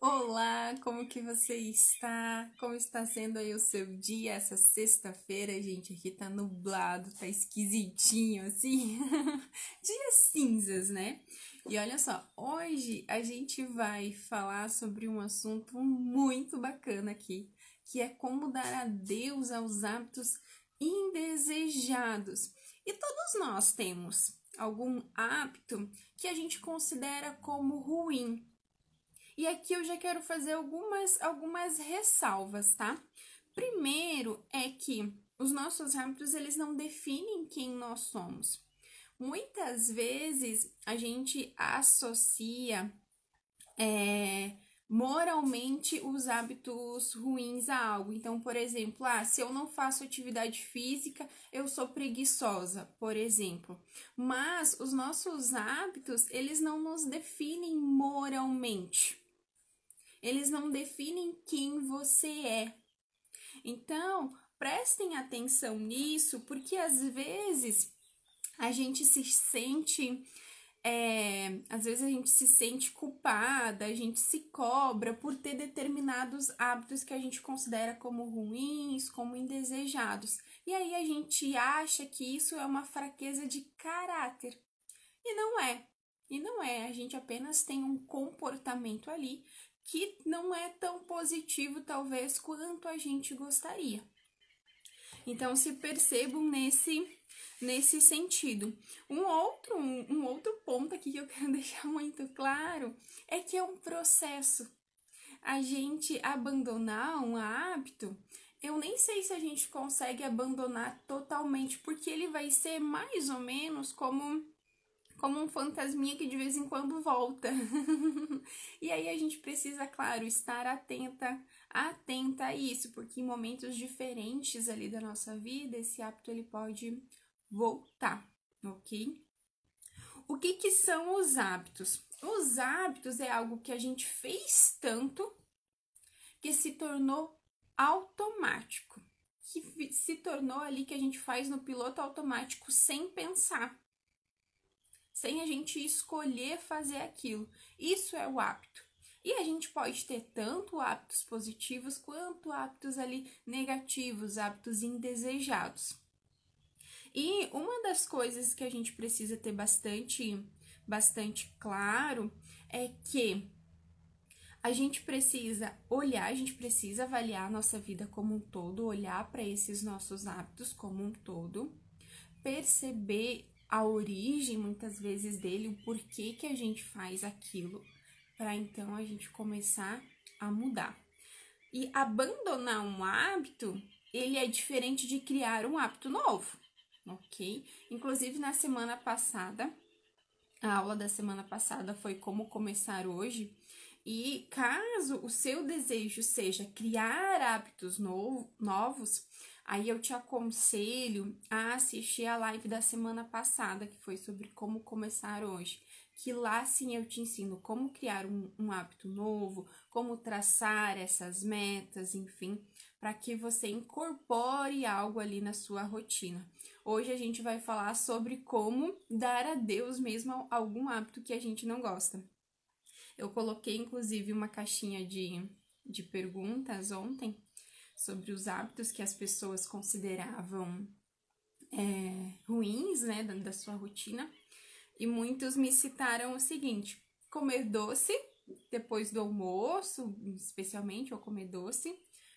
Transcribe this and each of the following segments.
Olá, como que você está? Como está sendo aí o seu dia essa sexta-feira, gente? Aqui tá nublado, tá esquisitinho assim. Dias cinzas, né? E olha só, hoje a gente vai falar sobre um assunto muito bacana aqui, que é como dar adeus aos hábitos indesejados. E todos nós temos algum hábito que a gente considera como ruim e aqui eu já quero fazer algumas, algumas ressalvas, tá? Primeiro é que os nossos hábitos, eles não definem quem nós somos. Muitas vezes a gente associa é, moralmente os hábitos ruins a algo. Então, por exemplo, ah, se eu não faço atividade física, eu sou preguiçosa, por exemplo. Mas os nossos hábitos, eles não nos definem moralmente eles não definem quem você é. Então, prestem atenção nisso, porque às vezes a gente se sente. É, às vezes a gente se sente culpada, a gente se cobra por ter determinados hábitos que a gente considera como ruins, como indesejados. E aí a gente acha que isso é uma fraqueza de caráter. E não é. E não é, a gente apenas tem um comportamento ali que não é tão positivo, talvez, quanto a gente gostaria. Então, se percebam nesse nesse sentido. Um outro, um, um, outro ponto aqui que eu quero deixar muito claro é que é um processo. A gente abandonar um hábito, eu nem sei se a gente consegue abandonar totalmente, porque ele vai ser mais ou menos como como um fantasminha que de vez em quando volta. e aí a gente precisa, claro, estar atenta, atenta a isso, porque em momentos diferentes ali da nossa vida, esse hábito ele pode voltar, ok? O que que são os hábitos? Os hábitos é algo que a gente fez tanto que se tornou automático, que se tornou ali que a gente faz no piloto automático sem pensar sem a gente escolher fazer aquilo. Isso é o hábito. E a gente pode ter tanto hábitos positivos quanto hábitos ali negativos, hábitos indesejados. E uma das coisas que a gente precisa ter bastante, bastante claro é que a gente precisa olhar, a gente precisa avaliar a nossa vida como um todo, olhar para esses nossos hábitos como um todo, perceber a origem muitas vezes dele, o porquê que a gente faz aquilo, para então a gente começar a mudar. E abandonar um hábito, ele é diferente de criar um hábito novo, ok? Inclusive na semana passada, a aula da semana passada foi como começar hoje. E caso o seu desejo seja criar hábitos novo, novos, Aí eu te aconselho a assistir a live da semana passada, que foi sobre como começar hoje. Que lá sim eu te ensino como criar um, um hábito novo, como traçar essas metas, enfim, para que você incorpore algo ali na sua rotina. Hoje a gente vai falar sobre como dar a Deus mesmo algum hábito que a gente não gosta. Eu coloquei inclusive uma caixinha de, de perguntas ontem sobre os hábitos que as pessoas consideravam é, ruins, né, da, da sua rotina. E muitos me citaram o seguinte: comer doce depois do almoço, especialmente, ou comer doce,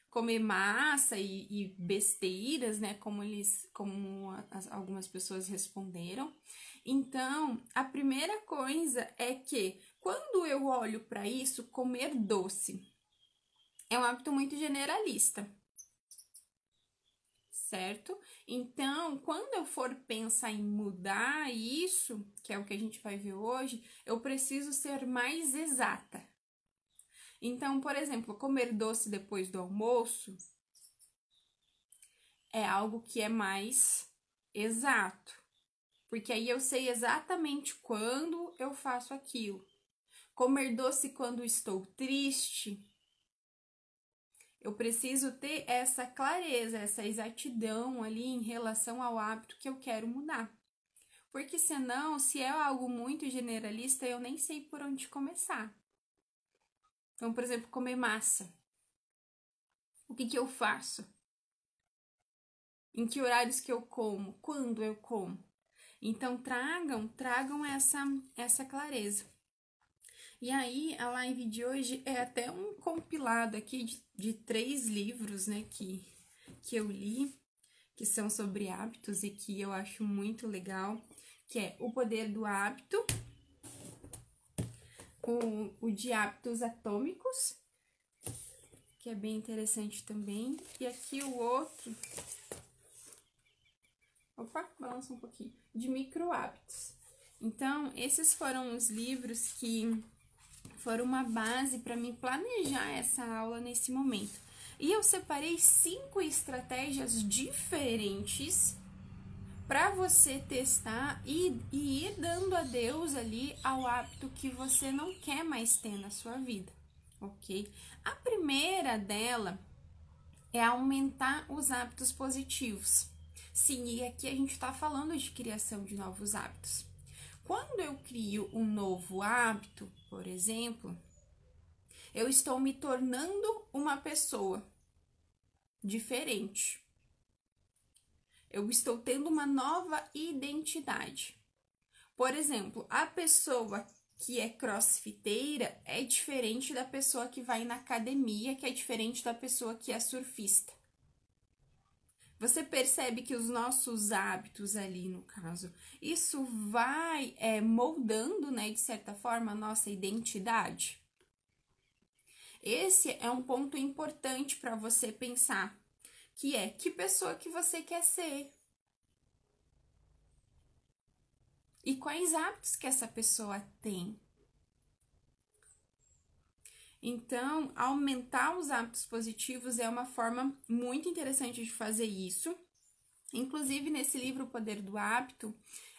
comer massa e, e besteiras, né, como eles, como as, algumas pessoas responderam. Então, a primeira coisa é que quando eu olho para isso, comer doce é um hábito muito generalista. Certo? Então, quando eu for pensar em mudar isso, que é o que a gente vai ver hoje, eu preciso ser mais exata. Então, por exemplo, comer doce depois do almoço é algo que é mais exato. Porque aí eu sei exatamente quando eu faço aquilo. Comer doce quando estou triste eu preciso ter essa clareza, essa exatidão ali em relação ao hábito que eu quero mudar. Porque senão, se é algo muito generalista, eu nem sei por onde começar. Então, por exemplo, comer massa. O que, que eu faço? Em que horários que eu como? Quando eu como? Então, tragam, tragam essa, essa clareza. E aí, a live de hoje é até um compilado aqui de, de três livros, né, que, que eu li, que são sobre hábitos e que eu acho muito legal, que é O Poder do Hábito, o, o de Hábitos Atômicos, que é bem interessante também, e aqui o outro, opa, balança um pouquinho, de micro hábitos. Então, esses foram os livros que foram uma base para me planejar essa aula nesse momento. E eu separei cinco estratégias diferentes para você testar e, e, ir dando adeus ali ao hábito que você não quer mais ter na sua vida, ok? A primeira dela é aumentar os hábitos positivos. Sim, e aqui a gente está falando de criação de novos hábitos. Quando eu crio um novo hábito, por exemplo, eu estou me tornando uma pessoa diferente. Eu estou tendo uma nova identidade. Por exemplo, a pessoa que é crossfiteira é diferente da pessoa que vai na academia, que é diferente da pessoa que é surfista. Você percebe que os nossos hábitos ali, no caso, isso vai é, moldando, né, de certa forma, a nossa identidade? Esse é um ponto importante para você pensar, que é que pessoa que você quer ser. E quais hábitos que essa pessoa tem. Então, aumentar os hábitos positivos é uma forma muito interessante de fazer isso. Inclusive, nesse livro O Poder do Hábito,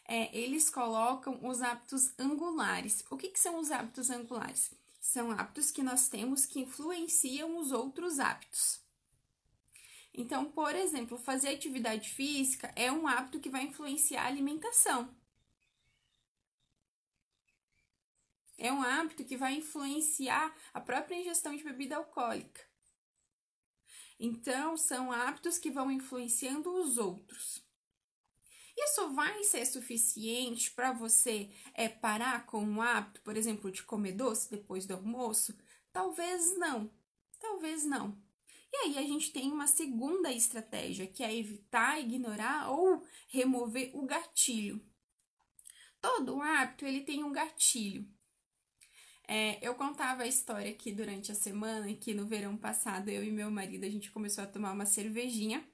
é, eles colocam os hábitos angulares. O que, que são os hábitos angulares? São hábitos que nós temos que influenciam os outros hábitos. Então, por exemplo, fazer atividade física é um hábito que vai influenciar a alimentação. É um hábito que vai influenciar a própria ingestão de bebida alcoólica. Então, são hábitos que vão influenciando os outros. Isso vai ser suficiente para você é, parar com um hábito, por exemplo, de comer doce depois do almoço? Talvez não. Talvez não. E aí a gente tem uma segunda estratégia, que é evitar, ignorar ou remover o gatilho. Todo hábito ele tem um gatilho. É, eu contava a história aqui durante a semana que no verão passado eu e meu marido a gente começou a tomar uma cervejinha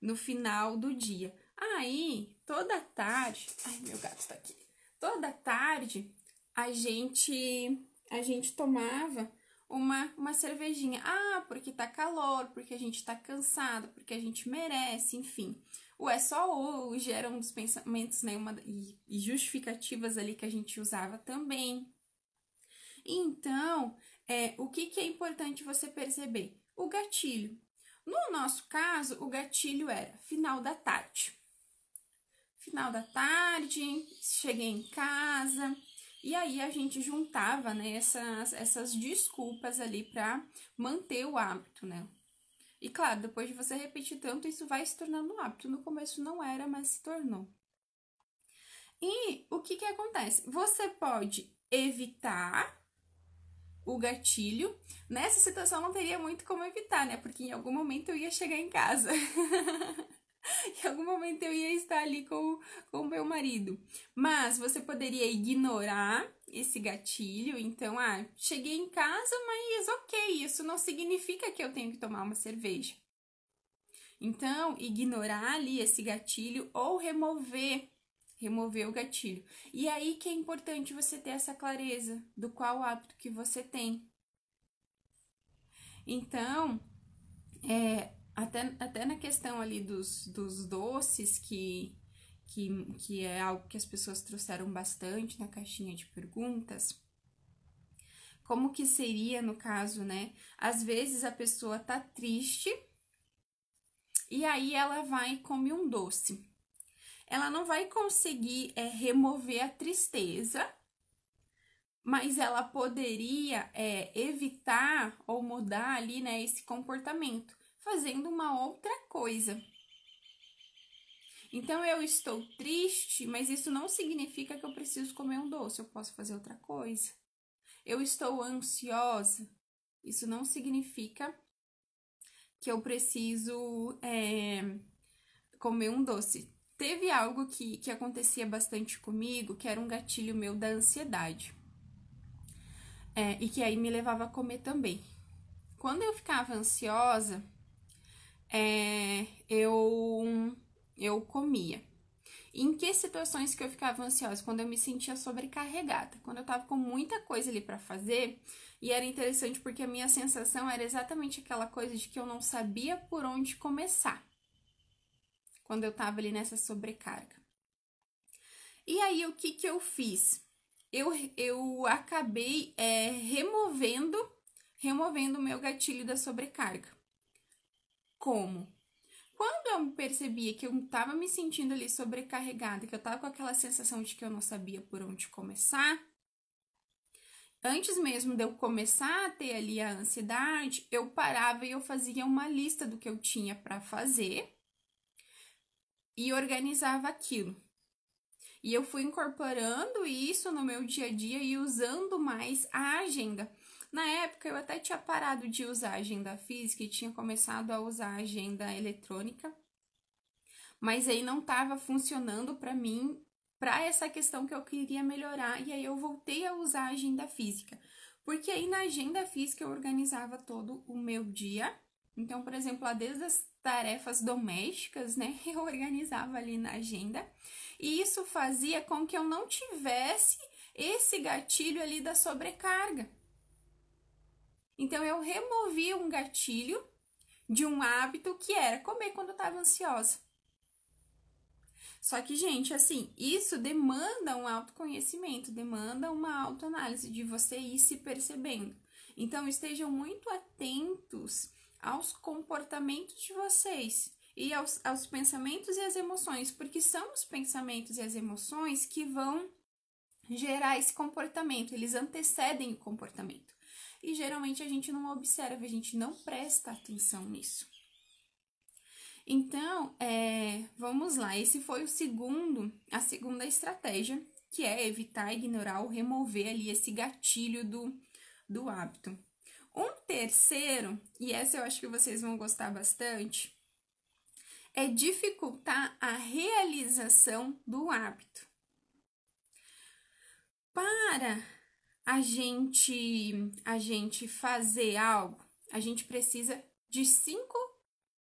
no final do dia. Aí, toda tarde, ai meu gato tá aqui. Toda tarde a gente a gente tomava uma, uma cervejinha. Ah, porque tá calor, porque a gente tá cansado, porque a gente merece, enfim. O é só hoje era um dos pensamentos, né? Uma, e, e justificativas ali que a gente usava também. Então, é, o que, que é importante você perceber? O gatilho. No nosso caso, o gatilho era final da tarde. Final da tarde, cheguei em casa, e aí a gente juntava né, essas, essas desculpas ali para manter o hábito, né? E claro, depois de você repetir tanto, isso vai se tornando um hábito. No começo não era, mas se tornou. E o que que acontece? Você pode evitar o gatilho. Nessa situação não teria muito como evitar, né? Porque em algum momento eu ia chegar em casa. em algum momento eu ia estar ali com o meu marido. Mas você poderia ignorar esse gatilho. Então, ah, cheguei em casa, mas ok, isso não significa que eu tenho que tomar uma cerveja. Então, ignorar ali esse gatilho ou remover remover o gatilho. E aí que é importante você ter essa clareza do qual hábito que você tem. Então, é, até, até na questão ali dos, dos doces, que, que, que é algo que as pessoas trouxeram bastante na caixinha de perguntas, como que seria no caso, né? Às vezes a pessoa tá triste e aí ela vai e come um doce ela não vai conseguir é, remover a tristeza, mas ela poderia é, evitar ou mudar ali, né, esse comportamento, fazendo uma outra coisa. Então eu estou triste, mas isso não significa que eu preciso comer um doce, eu posso fazer outra coisa. Eu estou ansiosa, isso não significa que eu preciso é, comer um doce. Teve algo que, que acontecia bastante comigo, que era um gatilho meu da ansiedade. É, e que aí me levava a comer também. Quando eu ficava ansiosa, é, eu eu comia. Em que situações que eu ficava ansiosa? Quando eu me sentia sobrecarregada, quando eu tava com muita coisa ali para fazer, e era interessante porque a minha sensação era exatamente aquela coisa de que eu não sabia por onde começar. Quando eu tava ali nessa sobrecarga. E aí o que que eu fiz? Eu, eu acabei é, removendo removendo o meu gatilho da sobrecarga. Como? Quando eu percebia que eu estava me sentindo ali sobrecarregada, que eu estava com aquela sensação de que eu não sabia por onde começar, antes mesmo de eu começar a ter ali a ansiedade, eu parava e eu fazia uma lista do que eu tinha para fazer e organizava aquilo. E eu fui incorporando isso no meu dia a dia e usando mais a agenda. Na época, eu até tinha parado de usar agenda física e tinha começado a usar agenda eletrônica, mas aí não estava funcionando para mim, para essa questão que eu queria melhorar, e aí eu voltei a usar a agenda física, porque aí na agenda física eu organizava todo o meu dia. Então, por exemplo, desde as tarefas domésticas, né, eu organizava ali na agenda, e isso fazia com que eu não tivesse esse gatilho ali da sobrecarga. Então eu removi um gatilho de um hábito que era comer quando eu estava ansiosa. Só que, gente, assim, isso demanda um autoconhecimento, demanda uma autoanálise de você ir se percebendo. Então, estejam muito atentos aos comportamentos de vocês e aos, aos pensamentos e às emoções, porque são os pensamentos e as emoções que vão gerar esse comportamento, eles antecedem o comportamento e geralmente a gente não observa, a gente não presta atenção nisso. Então, é, vamos lá. Esse foi o segundo, a segunda estratégia, que é evitar, ignorar ou remover ali esse gatilho do, do hábito. Um terceiro, e essa eu acho que vocês vão gostar bastante, é dificultar a realização do hábito. Para a gente a gente fazer algo, a gente precisa de cinco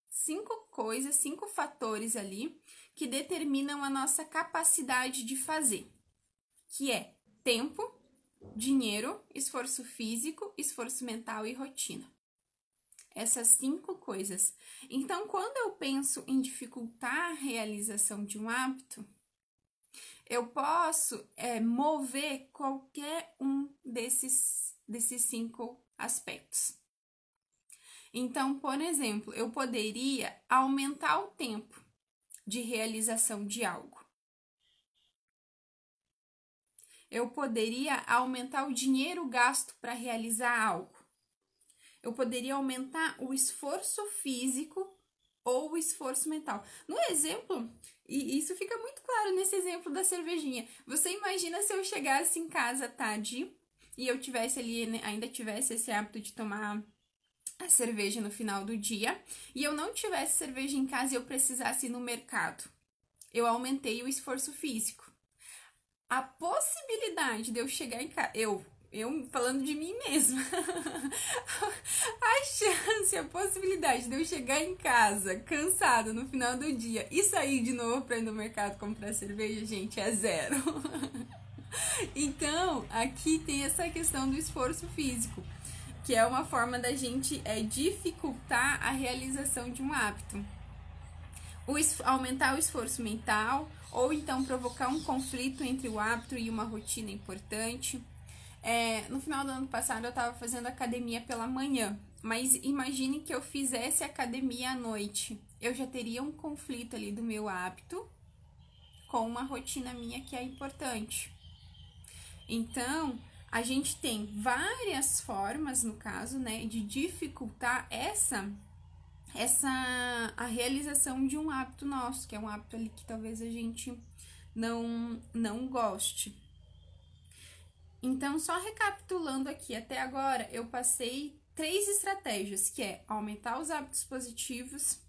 cinco coisas, cinco fatores ali que determinam a nossa capacidade de fazer, que é tempo, dinheiro, esforço físico, esforço mental e rotina. Essas cinco coisas. Então, quando eu penso em dificultar a realização de um hábito, eu posso é, mover qualquer um desses, desses cinco aspectos. Então, por exemplo, eu poderia aumentar o tempo de realização de algo. Eu poderia aumentar o dinheiro gasto para realizar algo. Eu poderia aumentar o esforço físico ou o esforço mental. No exemplo, e isso fica muito claro nesse exemplo da cervejinha. Você imagina se eu chegasse em casa tarde e eu tivesse ali, né, ainda tivesse esse hábito de tomar a cerveja no final do dia e eu não tivesse cerveja em casa e eu precisasse ir no mercado. Eu aumentei o esforço físico. A possibilidade de eu chegar em casa, eu eu falando de mim mesma. a chance, a possibilidade de eu chegar em casa cansada no final do dia e sair de novo para ir no mercado comprar cerveja, gente, é zero. então, aqui tem essa questão do esforço físico, que é uma forma da gente é, dificultar a realização de um hábito. O, aumentar o esforço mental, ou então provocar um conflito entre o hábito e uma rotina importante é, no final do ano passado eu estava fazendo academia pela manhã, mas imagine que eu fizesse academia à noite. Eu já teria um conflito ali do meu hábito com uma rotina minha que é importante. Então, a gente tem várias formas, no caso, né, de dificultar essa essa a realização de um hábito nosso, que é um hábito ali que talvez a gente não não goste. Então, só recapitulando aqui, até agora eu passei três estratégias, que é aumentar os hábitos positivos,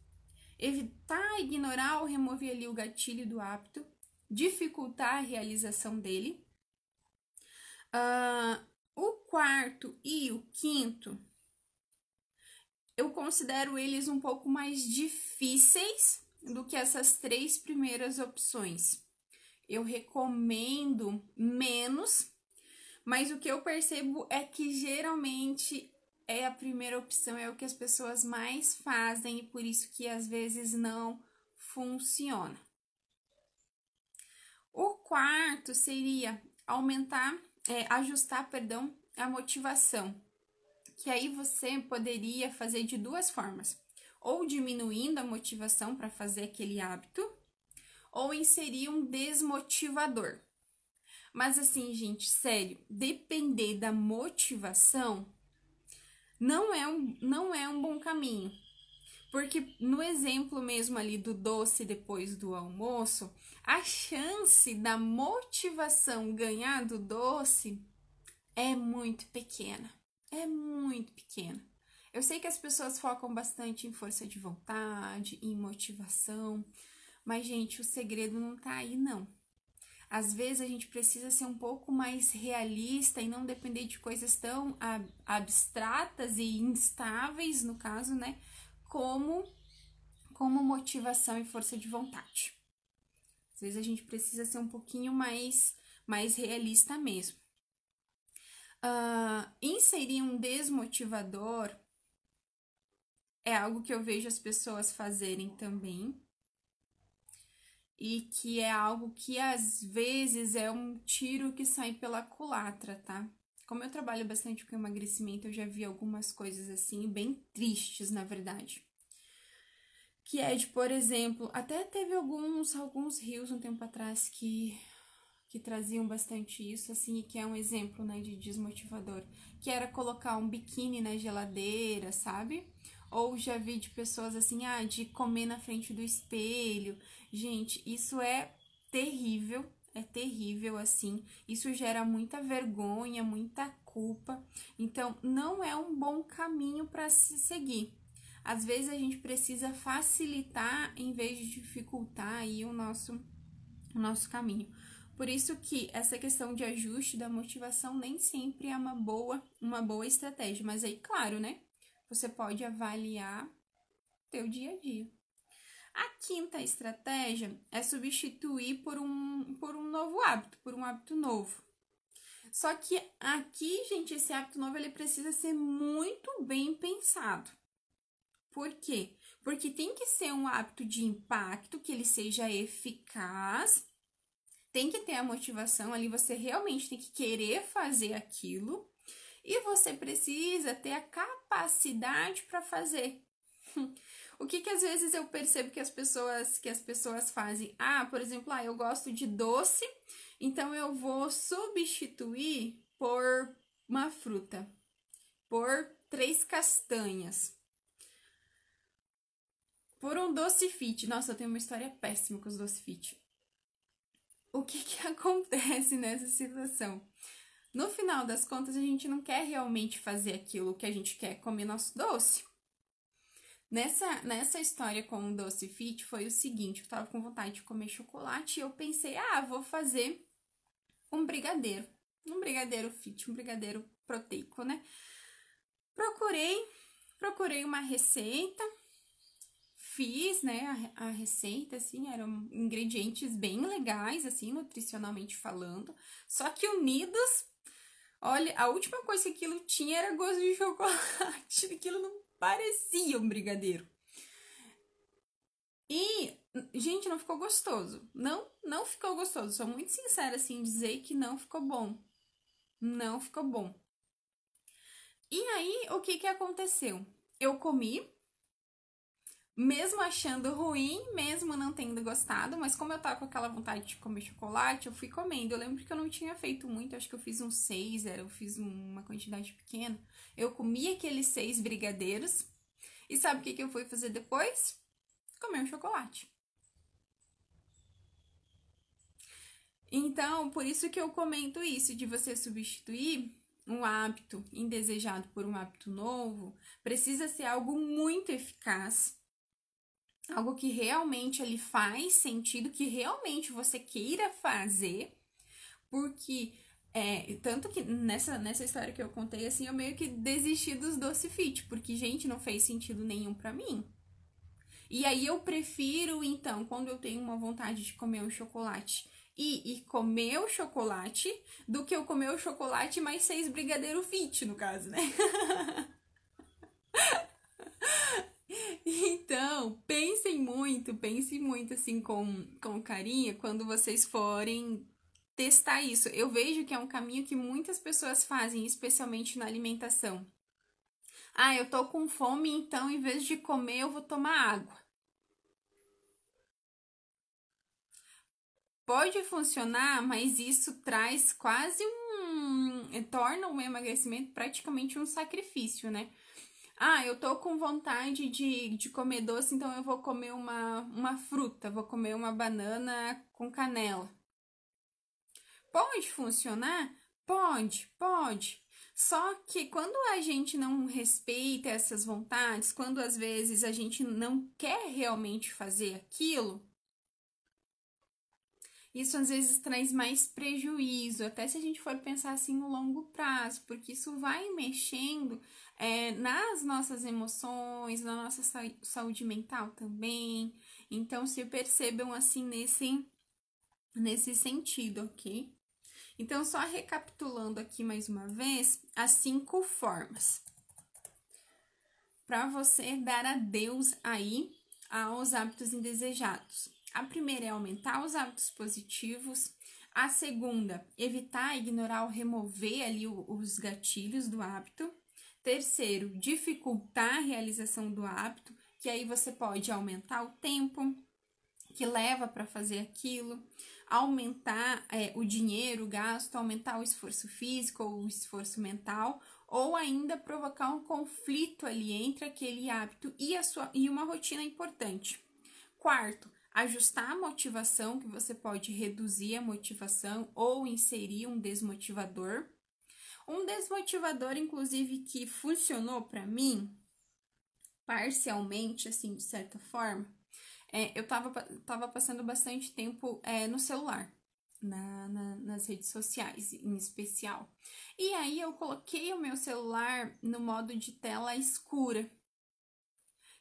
evitar, ignorar ou remover ali o gatilho do hábito, dificultar a realização dele. Uh, o quarto e o quinto, eu considero eles um pouco mais difíceis do que essas três primeiras opções. Eu recomendo menos, mas o que eu percebo é que geralmente é a primeira opção, é o que as pessoas mais fazem e por isso que às vezes não funciona. O quarto seria aumentar, é, ajustar, perdão, a motivação. Que aí você poderia fazer de duas formas: ou diminuindo a motivação para fazer aquele hábito, ou inserir um desmotivador. Mas assim, gente, sério, depender da motivação não é um, não é um bom caminho. Porque no exemplo mesmo ali do doce depois do almoço, a chance da motivação ganhar do doce é muito pequena. É muito pequena. Eu sei que as pessoas focam bastante em força de vontade, em motivação, mas, gente, o segredo não tá aí, não. Às vezes a gente precisa ser um pouco mais realista e não depender de coisas tão abstratas e instáveis, no caso, né? Como, como motivação e força de vontade. Às vezes a gente precisa ser um pouquinho mais, mais realista mesmo. Uh, inserir um desmotivador é algo que eu vejo as pessoas fazerem também e que é algo que às vezes é um tiro que sai pela culatra, tá? Como eu trabalho bastante com emagrecimento, eu já vi algumas coisas assim, bem tristes, na verdade. Que é de, por exemplo, até teve alguns alguns rios um tempo atrás que que traziam bastante isso, assim, que é um exemplo, né, de desmotivador, que era colocar um biquíni na geladeira, sabe? Ou já vi de pessoas assim, ah, de comer na frente do espelho. Gente, isso é terrível, é terrível assim. Isso gera muita vergonha, muita culpa. Então, não é um bom caminho para se seguir. Às vezes a gente precisa facilitar em vez de dificultar aí o nosso o nosso caminho. Por isso que essa questão de ajuste da motivação nem sempre é uma boa, uma boa estratégia, mas aí, claro, né? Você pode avaliar teu dia a dia. A quinta estratégia é substituir por um, por um novo hábito, por um hábito novo. Só que aqui, gente, esse hábito novo ele precisa ser muito bem pensado. Por quê? Porque tem que ser um hábito de impacto, que ele seja eficaz, tem que ter a motivação ali, você realmente tem que querer fazer aquilo e você precisa ter a capacidade para fazer. o que que às vezes eu percebo que as pessoas que as pessoas fazem? Ah, por exemplo, ah, eu gosto de doce, então eu vou substituir por uma fruta, por três castanhas. Por um doce fit. Nossa, eu tenho uma história péssima com os doce fit. O que que acontece nessa situação? No final das contas, a gente não quer realmente fazer aquilo que a gente quer comer nosso doce. Nessa, nessa história com o doce fit foi o seguinte, eu tava com vontade de comer chocolate e eu pensei, ah, vou fazer um brigadeiro. Um brigadeiro fit, um brigadeiro proteico, né? Procurei, procurei uma receita, fiz, né, a, a, receita, assim, eram ingredientes bem legais, assim, nutricionalmente falando, só que unidos Olha, a última coisa que aquilo tinha era gosto de chocolate. Aquilo não parecia um brigadeiro. E, gente, não ficou gostoso. Não, não ficou gostoso. Sou muito sincera assim dizer que não ficou bom. Não ficou bom. E aí, o que que aconteceu? Eu comi, mesmo achando ruim, mesmo não tendo gostado, mas como eu tava com aquela vontade de comer chocolate, eu fui comendo. Eu lembro que eu não tinha feito muito, acho que eu fiz uns seis, era, eu fiz uma quantidade pequena. Eu comi aqueles seis brigadeiros. E sabe o que, que eu fui fazer depois? Comer um chocolate. Então, por isso que eu comento isso, de você substituir um hábito indesejado por um hábito novo, precisa ser algo muito eficaz, algo que realmente ele faz sentido, que realmente você queira fazer, porque é, tanto que nessa, nessa história que eu contei, assim, eu meio que desisti dos doce fit, porque, gente, não fez sentido nenhum para mim. E aí eu prefiro, então, quando eu tenho uma vontade de comer um chocolate e, e comer o chocolate, do que eu comer o chocolate mais seis brigadeiro fit, no caso, né? Então, pensem muito, pensem muito assim com, com carinho quando vocês forem testar isso. Eu vejo que é um caminho que muitas pessoas fazem, especialmente na alimentação. Ah, eu tô com fome, então em vez de comer, eu vou tomar água. Pode funcionar, mas isso traz quase um. torna o emagrecimento praticamente um sacrifício, né? Ah, eu tô com vontade de, de comer doce, então eu vou comer uma, uma fruta, vou comer uma banana com canela. Pode funcionar? Pode, pode. Só que quando a gente não respeita essas vontades, quando às vezes a gente não quer realmente fazer aquilo, isso às vezes traz mais prejuízo, até se a gente for pensar assim no longo prazo, porque isso vai mexendo é, nas nossas emoções, na nossa saúde mental também. Então, se percebam assim nesse, nesse sentido, ok? Então, só recapitulando aqui mais uma vez, as cinco formas para você dar adeus aí aos hábitos indesejados. A primeira é aumentar os hábitos positivos. A segunda, evitar, ignorar ou remover ali os gatilhos do hábito. Terceiro, dificultar a realização do hábito, que aí você pode aumentar o tempo que leva para fazer aquilo, aumentar é, o dinheiro, o gasto, aumentar o esforço físico ou o esforço mental, ou ainda provocar um conflito ali entre aquele hábito e, a sua, e uma rotina importante. Quarto, ajustar a motivação, que você pode reduzir a motivação ou inserir um desmotivador. Um desmotivador, inclusive, que funcionou para mim, parcialmente, assim, de certa forma, é, eu tava, tava passando bastante tempo é, no celular. Na, na, nas redes sociais em especial. E aí eu coloquei o meu celular no modo de tela escura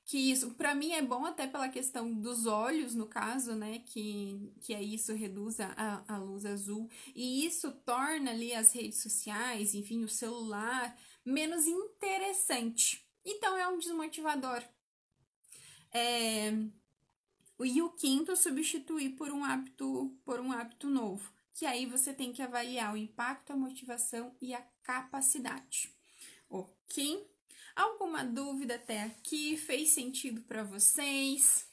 que isso para mim é bom até pela questão dos olhos no caso né que que aí isso reduz a, a luz azul. E isso torna ali as redes sociais enfim o celular menos interessante. Então é um desmotivador. É, e o quinto substituir por um hábito por um hábito novo que aí você tem que avaliar o impacto a motivação e a capacidade. Ok Alguma dúvida até aqui? Fez sentido para vocês?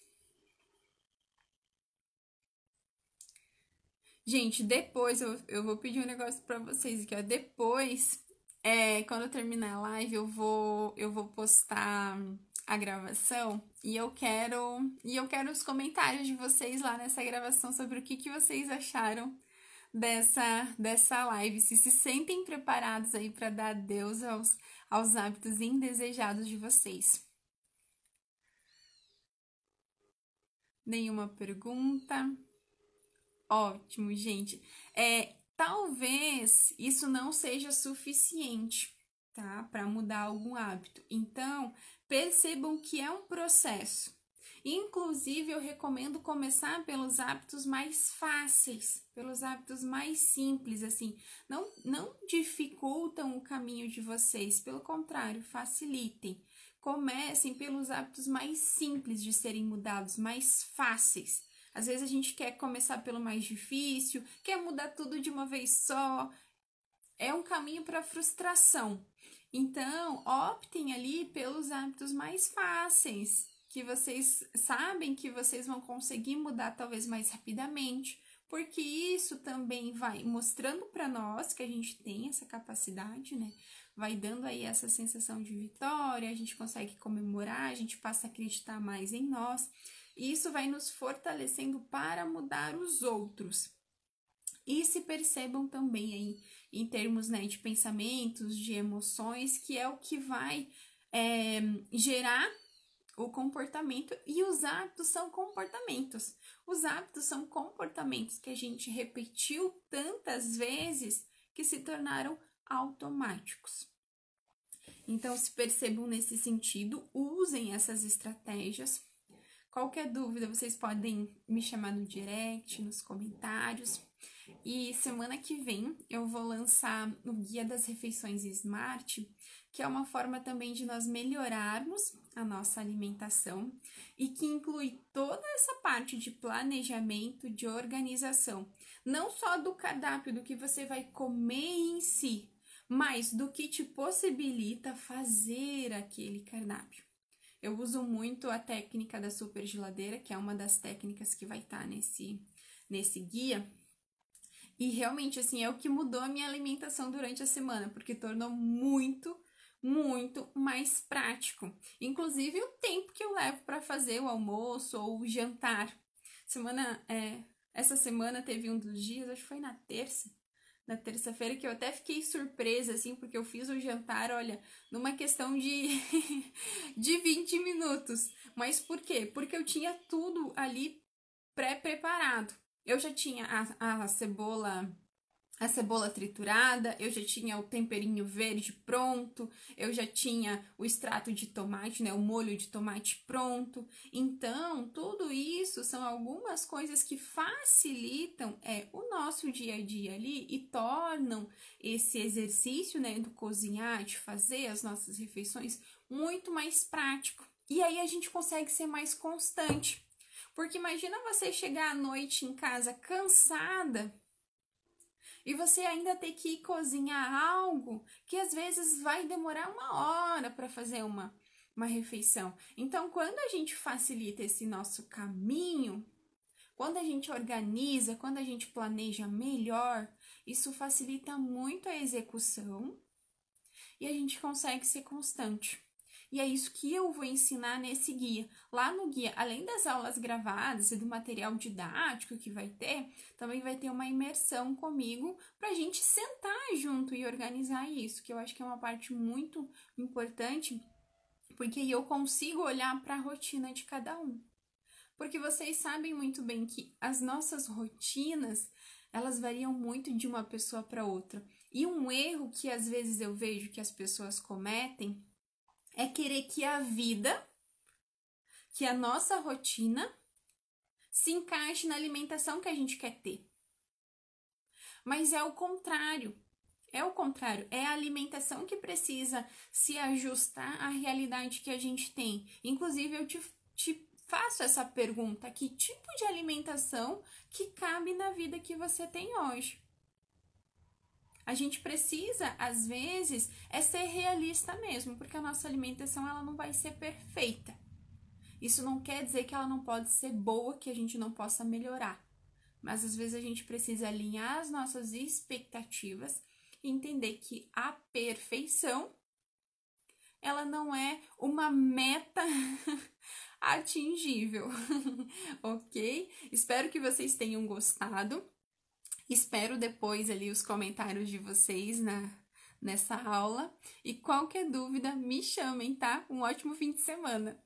Gente, depois eu, eu vou pedir um negócio para vocês aqui, ó. Depois, é, quando eu terminar a live, eu vou, eu vou postar a gravação e eu quero e eu quero os comentários de vocês lá nessa gravação sobre o que, que vocês acharam dessa dessa live, se se sentem preparados aí para dar adeus aos aos hábitos indesejados de vocês. Nenhuma pergunta? Ótimo, gente. É, talvez isso não seja suficiente, tá? Para mudar algum hábito. Então, percebam que é um processo. Inclusive, eu recomendo começar pelos hábitos mais fáceis, pelos hábitos mais simples, assim. Não, não dificultam o caminho de vocês, pelo contrário, facilitem. Comecem pelos hábitos mais simples de serem mudados, mais fáceis. Às vezes a gente quer começar pelo mais difícil, quer mudar tudo de uma vez só. É um caminho para frustração. Então, optem ali pelos hábitos mais fáceis que vocês sabem que vocês vão conseguir mudar talvez mais rapidamente, porque isso também vai mostrando para nós que a gente tem essa capacidade, né? Vai dando aí essa sensação de vitória, a gente consegue comemorar, a gente passa a acreditar mais em nós. E isso vai nos fortalecendo para mudar os outros. E se percebam também aí em termos né, de pensamentos, de emoções, que é o que vai é, gerar o comportamento e os hábitos são comportamentos. Os hábitos são comportamentos que a gente repetiu tantas vezes que se tornaram automáticos. Então, se percebam nesse sentido, usem essas estratégias. Qualquer dúvida, vocês podem me chamar no direct, nos comentários. E semana que vem eu vou lançar o Guia das Refeições Smart, que é uma forma também de nós melhorarmos a nossa alimentação e que inclui toda essa parte de planejamento, de organização, não só do cardápio do que você vai comer em si, mas do que te possibilita fazer aquele cardápio. Eu uso muito a técnica da super geladeira, que é uma das técnicas que vai estar tá nesse, nesse guia. E realmente, assim, é o que mudou a minha alimentação durante a semana, porque tornou muito muito mais prático. Inclusive o tempo que eu levo para fazer o almoço ou o jantar. Semana, é, essa semana teve um dos dias, acho que foi na terça, na terça-feira, que eu até fiquei surpresa, assim, porque eu fiz o jantar, olha, numa questão de, de 20 minutos. Mas por quê? Porque eu tinha tudo ali pré-preparado. Eu já tinha a, a cebola a cebola triturada, eu já tinha o temperinho verde pronto, eu já tinha o extrato de tomate, né, o molho de tomate pronto. Então, tudo isso são algumas coisas que facilitam é, o nosso dia a dia ali e tornam esse exercício, né, do cozinhar, de fazer as nossas refeições muito mais prático. E aí a gente consegue ser mais constante. Porque imagina você chegar à noite em casa cansada, e você ainda ter que cozinhar algo que às vezes vai demorar uma hora para fazer uma, uma refeição. Então, quando a gente facilita esse nosso caminho, quando a gente organiza, quando a gente planeja melhor, isso facilita muito a execução e a gente consegue ser constante. E é isso que eu vou ensinar nesse guia. Lá no guia, além das aulas gravadas e do material didático que vai ter, também vai ter uma imersão comigo para a gente sentar junto e organizar isso, que eu acho que é uma parte muito importante, porque eu consigo olhar para a rotina de cada um. Porque vocês sabem muito bem que as nossas rotinas, elas variam muito de uma pessoa para outra. E um erro que às vezes eu vejo que as pessoas cometem é querer que a vida, que a nossa rotina se encaixe na alimentação que a gente quer ter. Mas é o contrário. É o contrário, é a alimentação que precisa se ajustar à realidade que a gente tem. Inclusive, eu te, te faço essa pergunta: que tipo de alimentação que cabe na vida que você tem hoje? A gente precisa, às vezes, é ser realista mesmo, porque a nossa alimentação ela não vai ser perfeita. Isso não quer dizer que ela não pode ser boa, que a gente não possa melhorar. Mas às vezes a gente precisa alinhar as nossas expectativas e entender que a perfeição ela não é uma meta atingível, ok? Espero que vocês tenham gostado. Espero depois ali os comentários de vocês na, nessa aula. E qualquer dúvida, me chamem, tá? Um ótimo fim de semana!